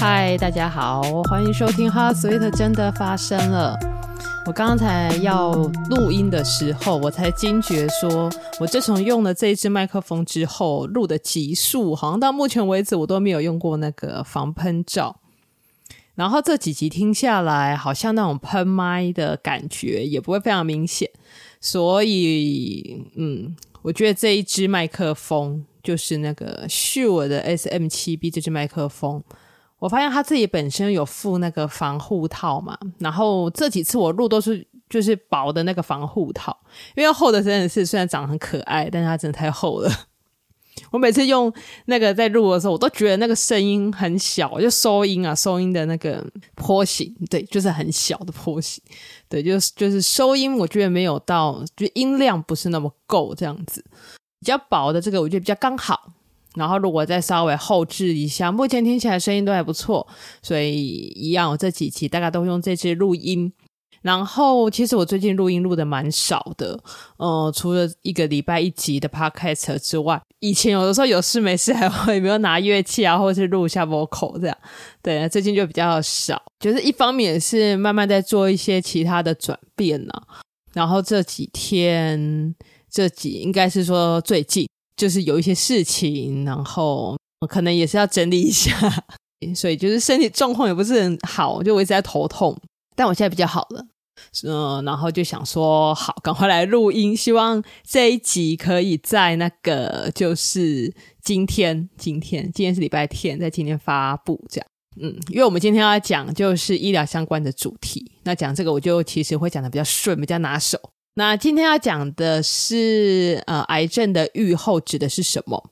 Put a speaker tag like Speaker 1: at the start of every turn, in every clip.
Speaker 1: 嗨，大家好，欢迎收听《哈 Sweet 真的发生了》。我刚才要录音的时候，我才惊觉说，我自从用了这一支麦克风之后，录的集数好像到目前为止我都没有用过那个防喷罩。然后这几集听下来，好像那种喷麦的感觉也不会非常明显。所以，嗯，我觉得这一支麦克风就是那个 Shure 的 SM7B 这支麦克风。我发现他自己本身有附那个防护套嘛，然后这几次我录都是就是薄的那个防护套，因为厚的真的是虽然长得很可爱，但是它真的太厚了。我每次用那个在录的时候，我都觉得那个声音很小，就收音啊，收音的那个波形，对，就是很小的波形，对，就是就是收音，我觉得没有到，就音量不是那么够这样子，比较薄的这个我觉得比较刚好。然后如果再稍微后置一下，目前听起来声音都还不错，所以一样，我这几期大概都用这支录音。然后其实我最近录音录的蛮少的，呃，除了一个礼拜一集的 podcast 之外，以前有的时候有事没事还会没有拿乐器啊，或者是录一下 vocal 这样。对，最近就比较少，就是一方面是慢慢在做一些其他的转变呢、啊。然后这几天，这几应该是说最近。就是有一些事情，然后可能也是要整理一下，所以就是身体状况也不是很好，就我一直在头痛，但我现在比较好了，嗯，然后就想说好，赶快来录音，希望这一集可以在那个就是今天，今天今天是礼拜天，在今天发布这样，嗯，因为我们今天要讲就是医疗相关的主题，那讲这个我就其实会讲的比较顺，比较拿手。那今天要讲的是，呃，癌症的预后指的是什么？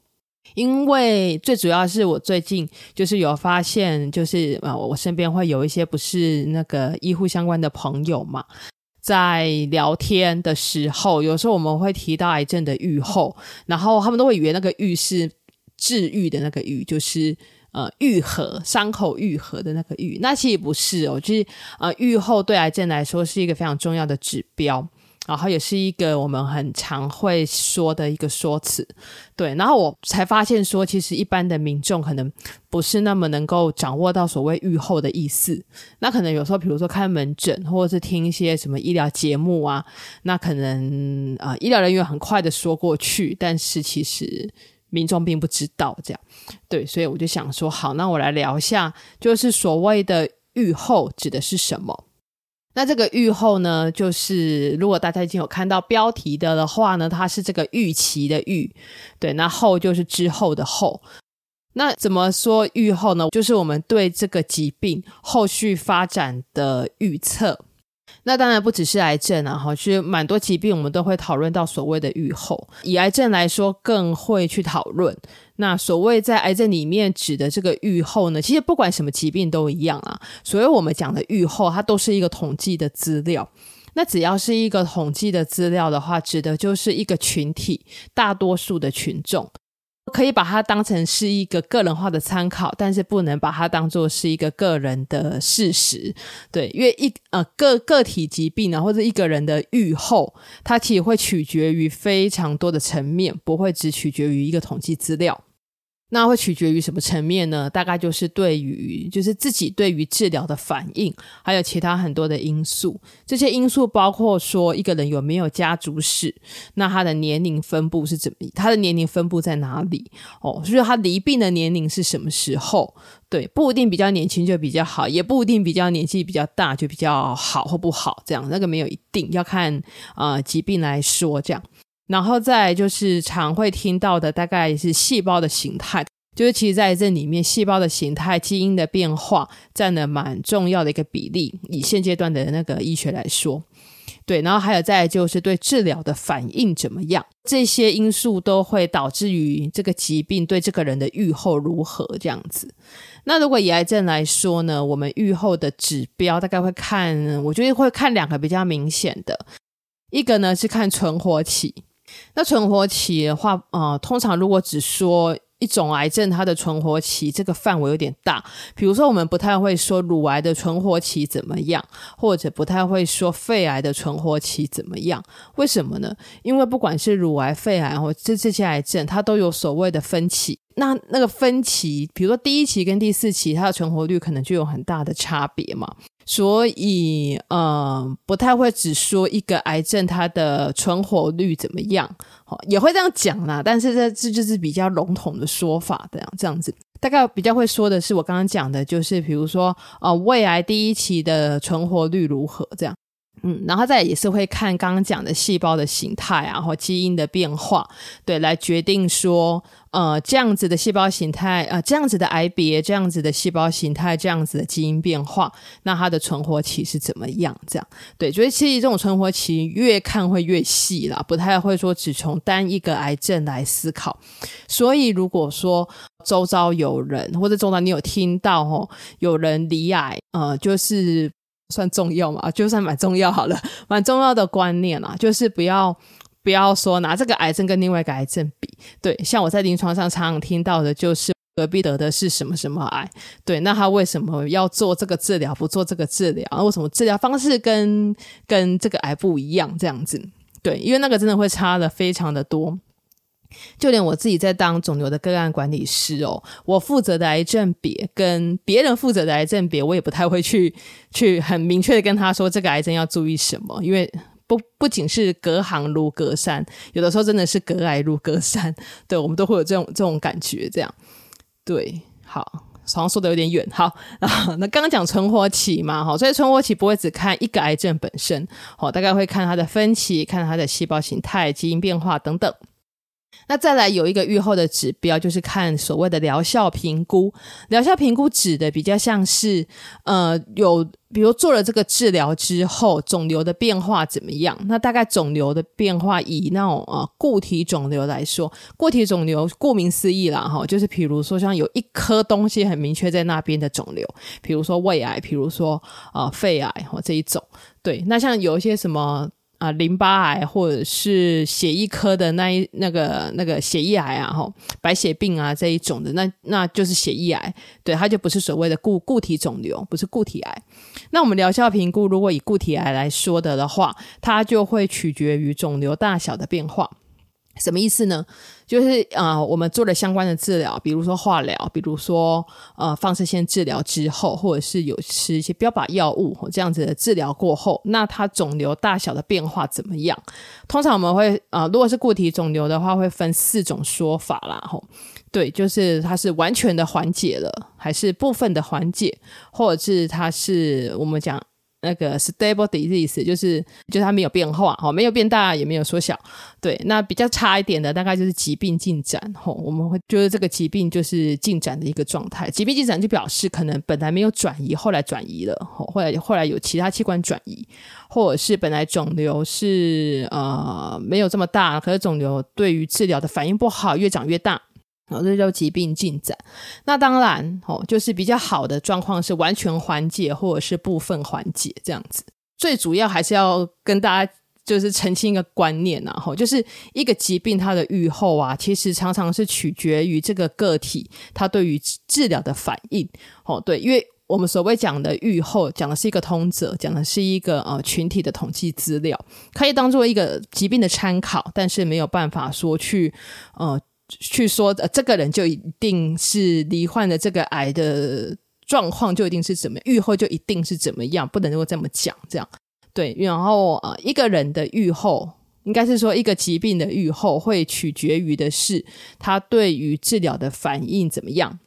Speaker 1: 因为最主要是我最近就是有发现，就是呃，我身边会有一些不是那个医护相关的朋友嘛，在聊天的时候，有时候我们会提到癌症的预后，然后他们都会以为那个愈是治愈的那个愈，就是呃愈合伤口愈合的那个愈，那其实不是哦，就是呃预后对癌症来说是一个非常重要的指标。然后也是一个我们很常会说的一个说辞，对。然后我才发现说，其实一般的民众可能不是那么能够掌握到所谓预后的意思。那可能有时候，比如说开门诊，或者是听一些什么医疗节目啊，那可能啊、医疗人员很快的说过去，但是其实民众并不知道这样。对，所以我就想说，好，那我来聊一下，就是所谓的预后指的是什么。那这个预后呢，就是如果大家已经有看到标题的的话呢，它是这个预期的预，对，那后就是之后的后。那怎么说预后呢？就是我们对这个疾病后续发展的预测。那当然不只是癌症啊，哈，其实蛮多疾病我们都会讨论到所谓的预后。以癌症来说，更会去讨论。那所谓在癌症里面指的这个预后呢，其实不管什么疾病都一样啊。所以我们讲的预后，它都是一个统计的资料。那只要是一个统计的资料的话，指的就是一个群体，大多数的群众。可以把它当成是一个个人化的参考，但是不能把它当做是一个个人的事实，对，因为一呃个个体疾病呢，或者一个人的愈后，它其实会取决于非常多的层面，不会只取决于一个统计资料。那会取决于什么层面呢？大概就是对于，就是自己对于治疗的反应，还有其他很多的因素。这些因素包括说一个人有没有家族史，那他的年龄分布是怎么，他的年龄分布在哪里？哦，所以他离病的年龄是什么时候？对，不一定比较年轻就比较好，也不一定比较年纪比较大就比较好或不好。这样那个没有一定要看呃疾病来说这样。然后再就是常会听到的，大概是细胞的形态，就是其实在这里面，细胞的形态、基因的变化占了蛮重要的一个比例。以现阶段的那个医学来说，对，然后还有再就是对治疗的反应怎么样，这些因素都会导致于这个疾病对这个人的预后如何这样子。那如果以癌症来说呢，我们预后的指标大概会看，我觉得会看两个比较明显的，一个呢是看存活期。那存活期的话，呃，通常如果只说一种癌症，它的存活期这个范围有点大。比如说，我们不太会说乳癌的存活期怎么样，或者不太会说肺癌的存活期怎么样。为什么呢？因为不管是乳癌、肺癌或这这些癌症，它都有所谓的分期。那那个分期，比如说第一期跟第四期，它的存活率可能就有很大的差别嘛。所以，呃，不太会只说一个癌症它的存活率怎么样，也会这样讲啦。但是这这就是比较笼统的说法，这样这样子。大概比较会说的是我刚刚讲的，就是比如说，呃，胃癌第一期的存活率如何这样。嗯，然后再也是会看刚刚讲的细胞的形态啊，或基因的变化，对，来决定说，呃，这样子的细胞形态，呃，这样子的癌别，这样子的细胞形态，这样子的基因变化，那它的存活期是怎么样？这样，对，所以其实这种存活期越看会越细啦，不太会说只从单一个癌症来思考。所以如果说周遭有人，或者周遭你有听到哦，有人罹癌，呃，就是。算重要嘛？就算蛮重要好了，蛮重要的观念啊，就是不要不要说拿这个癌症跟另外一个癌症比。对，像我在临床上常常听到的就是隔壁得的是什么什么癌，对，那他为什么要做这个治疗，不做这个治疗？那为什么治疗方式跟跟这个癌不一样？这样子，对，因为那个真的会差的非常的多。就连我自己在当肿瘤的个案管理师哦，我负责的癌症别跟别人负责的癌症别，我也不太会去去很明确的跟他说这个癌症要注意什么，因为不不仅是隔行如隔山，有的时候真的是隔癌如隔山，对，我们都会有这种这种感觉，这样，对，好，好像说的有点远，好，那刚刚讲存活期嘛，好，所以存活期不会只看一个癌症本身，好，大概会看它的分期，看它的细胞形态、基因变化等等。那再来有一个预后的指标，就是看所谓的疗效评估。疗效评估指的比较像是，呃，有比如做了这个治疗之后，肿瘤的变化怎么样？那大概肿瘤的变化，以那种呃固体肿瘤来说，固体肿瘤顾名思义啦，哈，就是比如说像有一颗东西很明确在那边的肿瘤，比如说胃癌，比如说呃肺癌或这一种。对，那像有一些什么。啊，淋巴癌或者是血液科的那一那个那个血液癌啊，吼，白血病啊这一种的，那那就是血液癌，对，它就不是所谓的固固体肿瘤，不是固体癌。那我们疗效评估，如果以固体癌来说的的话，它就会取决于肿瘤大小的变化。什么意思呢？就是啊、我们做了相关的治疗，比如说化疗，比如说呃放射线治疗之后，或者是有吃一些标靶药物这样子的治疗过后，那它肿瘤大小的变化怎么样？通常我们会啊、如果是固体肿瘤的话，会分四种说法啦，吼，对，就是它是完全的缓解了，还是部分的缓解，或者是它是我们讲。那个 stable disease 就是就是它没有变化，哈，没有变大也没有缩小，对。那比较差一点的大概就是疾病进展，哈，我们会觉得这个疾病就是进展的一个状态。疾病进展就表示可能本来没有转移，后来转移了哦，后来后来有其他器官转移，或者是本来肿瘤是呃没有这么大，可是肿瘤对于治疗的反应不好，越长越大。哦，这叫疾病进展。那当然，哦，就是比较好的状况是完全缓解，或者是部分缓解这样子。最主要还是要跟大家就是澄清一个观念呐，吼，就是一个疾病它的预后啊，其实常常是取决于这个个体它对于治疗的反应。哦，对，因为我们所谓讲的预后，讲的是一个通则，讲的是一个呃群体的统计资料，可以当做一个疾病的参考，但是没有办法说去呃。去说呃，这个人就一定是罹患的这个癌的状况就一定是怎么样，预后就一定是怎么样，不能够这么讲，这样对。然后呃，一个人的预后，应该是说一个疾病的预后，会取决于的是他对于治疗的反应怎么样。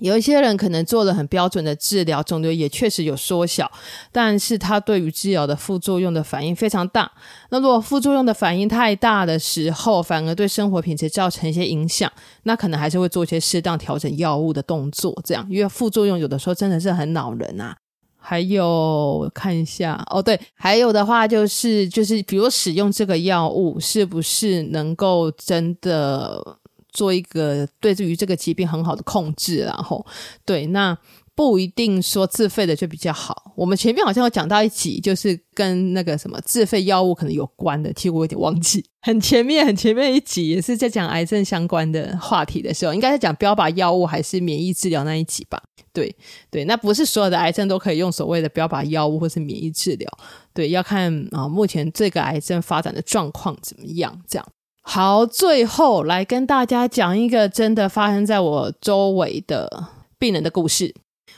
Speaker 1: 有一些人可能做了很标准的治疗，肿瘤也确实有缩小，但是他对于治疗的副作用的反应非常大。那如果副作用的反应太大的时候，反而对生活品质造成一些影响，那可能还是会做一些适当调整药物的动作，这样，因为副作用有的时候真的是很恼人啊。还有看一下哦，对，还有的话就是就是，比如使用这个药物是不是能够真的。做一个对于这个疾病很好的控制，然后对，那不一定说自费的就比较好。我们前面好像有讲到一集，就是跟那个什么自费药物可能有关的，其实我有点忘记。很前面很前面一集也是在讲癌症相关的话题的时候，应该是讲标靶药物还是免疫治疗那一集吧？对对，那不是所有的癌症都可以用所谓的标靶药物或是免疫治疗，对，要看啊、目前这个癌症发展的状况怎么样，这样。好，最后来跟大家讲一个真的发生在我周围的病人的故事。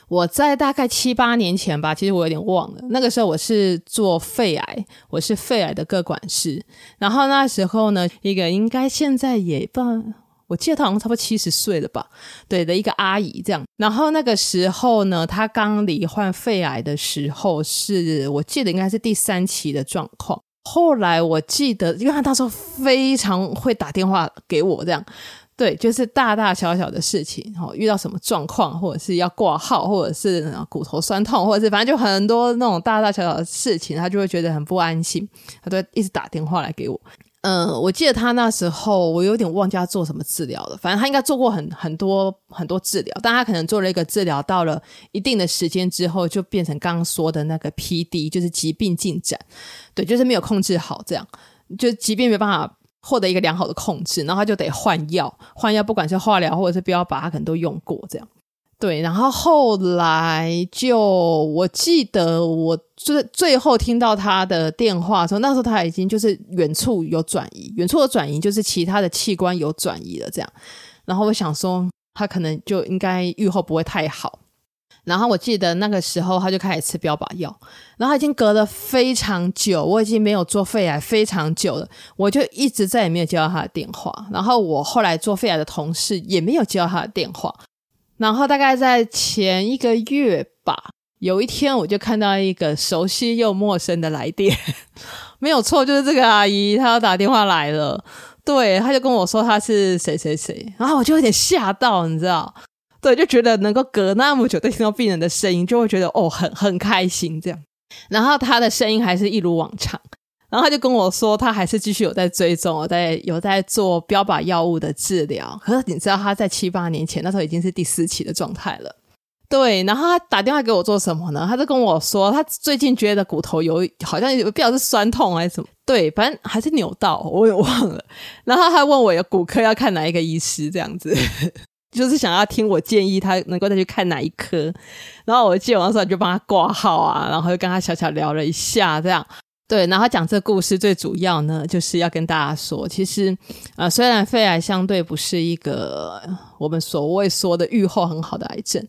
Speaker 1: 我在大概七八年前吧，其实我有点忘了。那个时候我是做肺癌，我是肺癌的个管事。然后那时候呢，一个应该现在也不，我记得他好像差不多七十岁了吧，对的一个阿姨这样。然后那个时候呢，她刚罹患肺癌的时候，是我记得应该是第三期的状况。后来我记得，因为他那时候非常会打电话给我这样。对，就是大大小小的事情，哦，遇到什么状况，或者是要挂号，或者是骨头酸痛，或者是反正就很多那种大大小小的事情，他就会觉得很不安心，他都一直打电话来给我。嗯，我记得他那时候，我有点忘记他做什么治疗了，反正他应该做过很很多很多治疗，但他可能做了一个治疗，到了一定的时间之后，就变成刚刚说的那个 PD，就是疾病进展，对，就是没有控制好，这样就疾病没办法。获得一个良好的控制，然后他就得换药，换药不管是化疗或者是标靶，他可能都用过这样。对，然后后来就我记得我最最后听到他的电话的时候，那时候他已经就是远处有转移，远处的转移就是其他的器官有转移了这样。然后我想说，他可能就应该预后不会太好。然后我记得那个时候他就开始吃标靶药，然后他已经隔了非常久，我已经没有做肺癌非常久了，我就一直再也没有接到他的电话。然后我后来做肺癌的同事也没有接到他的电话。然后大概在前一个月吧，有一天我就看到一个熟悉又陌生的来电，没有错，就是这个阿姨，她要打电话来了。对，她就跟我说她是谁谁谁，然后我就有点吓到，你知道。对，就觉得能够隔那么久都听到病人的声音，就会觉得哦，很很开心这样。然后她的声音还是一如往常，然后他就跟我说，他还是继续有在追踪，有在有在做标靶药物的治疗。可是你知道他在七八年前那时候已经是第四期的状态了。对，然后他打电话给我做什么呢？他就跟我说，他最近觉得骨头有好像有不知道是酸痛还是什么，对，反正还是扭到，我也忘了。然后他问我有骨科要看哪一个医师这样子。就是想要听我建议，他能够再去看哪一科，然后我接完的时候就帮他挂号啊，然后就跟他小小聊了一下，这样对。然后讲这个故事最主要呢，就是要跟大家说，其实呃，虽然肺癌相对不是一个我们所谓说的愈后很好的癌症，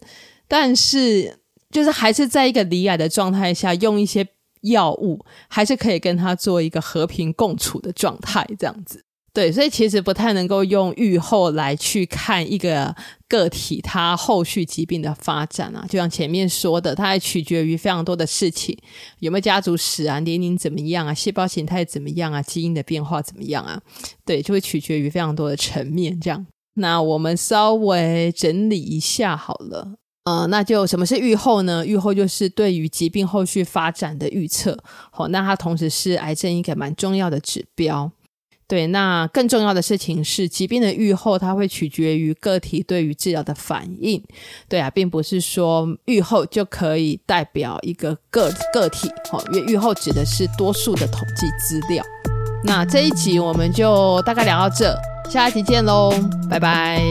Speaker 1: 但是就是还是在一个离癌的状态下，用一些药物还是可以跟他做一个和平共处的状态，这样子。对，所以其实不太能够用预后来去看一个个体他后续疾病的发展啊，就像前面说的，它还取决于非常多的事情，有没有家族史啊，年龄怎么样啊，细胞形态怎么样啊，基因的变化怎么样啊，对，就会取决于非常多的层面。这样，那我们稍微整理一下好了，呃，那就什么是预后呢？预后就是对于疾病后续发展的预测，好，那它同时是癌症一个蛮重要的指标。对，那更重要的事情是，疾病的预后，它会取决于个体对于治疗的反应。对啊，并不是说预后就可以代表一个个个体，哦，因为预后指的是多数的统计资料。那这一集我们就大概聊到这，下一集见喽，拜拜。